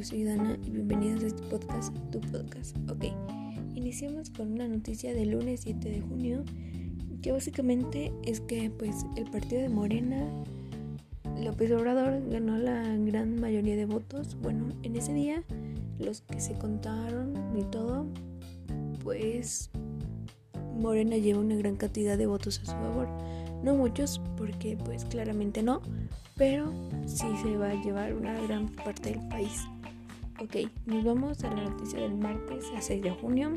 yo soy Dana y bienvenidos a este podcast, tu podcast. Ok, iniciamos con una noticia del lunes 7 de junio, que básicamente es que pues el partido de Morena, López Obrador, ganó la gran mayoría de votos. Bueno, en ese día, los que se contaron y todo, pues Morena lleva una gran cantidad de votos a su favor. No muchos, porque pues claramente no, pero sí se va a llevar una gran parte del país. Ok, nos vamos a la noticia del martes a 6 de junio.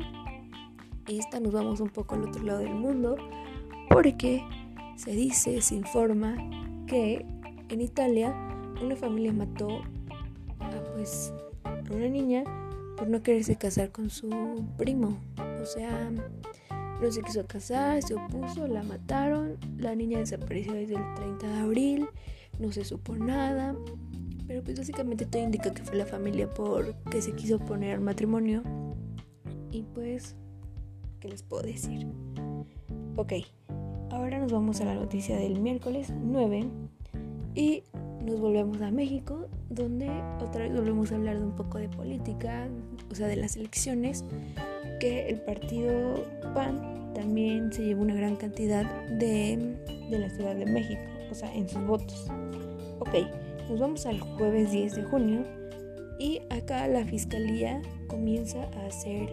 Esta nos vamos un poco al otro lado del mundo porque se dice, se informa que en Italia una familia mató a pues a una niña por no quererse casar con su primo. O sea, no se quiso casar, se opuso, la mataron, la niña desapareció desde el 30 de abril no se supo nada, pero pues básicamente todo indica que fue la familia porque se quiso poner matrimonio. Y pues, ¿qué les puedo decir? Ok, ahora nos vamos a la noticia del miércoles 9 y nos volvemos a México, donde otra vez volvemos a hablar de un poco de política, o sea, de las elecciones, que el partido PAN también se llevó una gran cantidad de, de la Ciudad de México, o sea, en sus votos. Ok, nos vamos al jueves 10 de junio y acá la fiscalía comienza a hacer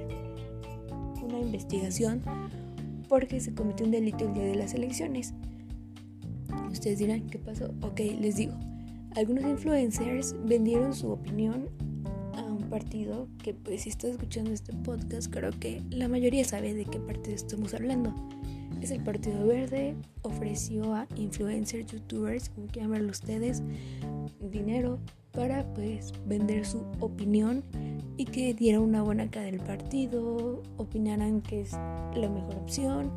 una investigación porque se cometió un delito el día de las elecciones. Ustedes dirán, ¿qué pasó? Ok, les digo. Algunos influencers vendieron su opinión a un partido que pues si estás escuchando este podcast creo que la mayoría sabe de qué partido estamos hablando es el Partido Verde, ofreció a influencers, youtubers, como quieran verlo ustedes, dinero para pues vender su opinión y que diera una buena cara del partido, opinaran que es la mejor opción,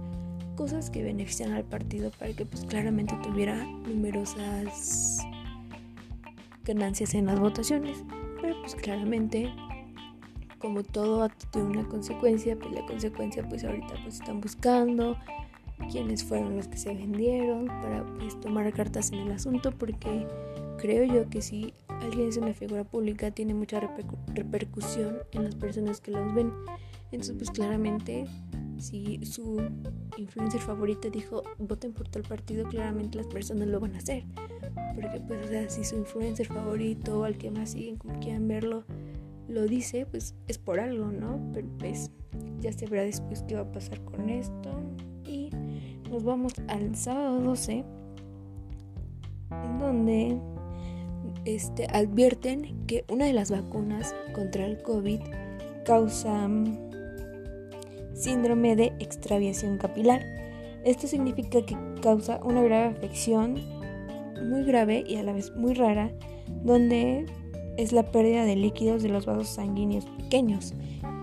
cosas que benefician al partido para que pues claramente tuviera numerosas ganancias en las votaciones, pero pues claramente como todo acto tiene una consecuencia, pues la consecuencia pues ahorita pues están buscando quiénes fueron los que se vendieron para pues, tomar cartas en el asunto porque creo yo que si alguien es una figura pública tiene mucha repercusión en las personas que los ven. Entonces pues claramente si su influencer favorita dijo voten por tal partido claramente las personas lo van a hacer. Porque pues si su influencer favorito o al que más siguen como quieran verlo lo dice pues es por algo no pero pues ya se verá después qué va a pasar con esto nos vamos al sábado 12, donde este, advierten que una de las vacunas contra el COVID causa mm, síndrome de extraviación capilar. Esto significa que causa una grave afección muy grave y a la vez muy rara, donde es la pérdida de líquidos de los vasos sanguíneos pequeños.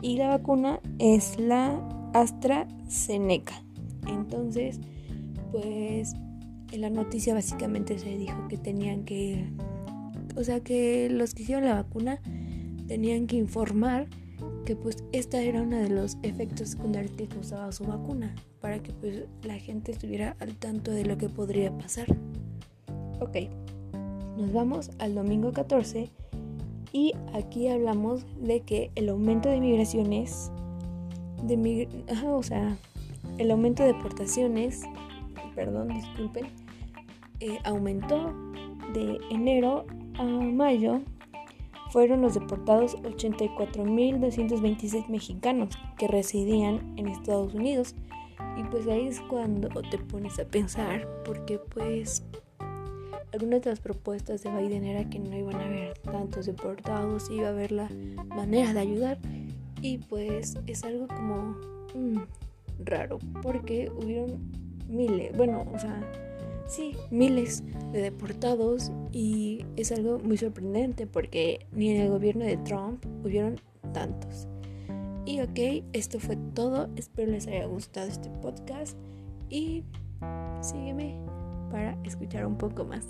Y la vacuna es la AstraZeneca. Entonces, pues en la noticia básicamente se dijo que tenían que, o sea, que los que hicieron la vacuna tenían que informar que pues esta era uno de los efectos secundarios que causaba su vacuna para que pues la gente estuviera al tanto de lo que podría pasar. Ok, nos vamos al domingo 14 y aquí hablamos de que el aumento de migraciones, de o sea, el aumento de deportaciones, perdón, disculpen, eh, aumentó de enero a mayo. Fueron los deportados 84.226 mexicanos que residían en Estados Unidos. Y pues ahí es cuando te pones a pensar, porque pues algunas de las propuestas de Biden era que no iban a haber tantos deportados, iba a haber la manera de ayudar. Y pues es algo como... Mm, raro porque hubieron miles, bueno, o sea, sí, miles de deportados y es algo muy sorprendente porque ni en el gobierno de Trump hubieron tantos. Y ok, esto fue todo, espero les haya gustado este podcast y sígueme para escuchar un poco más.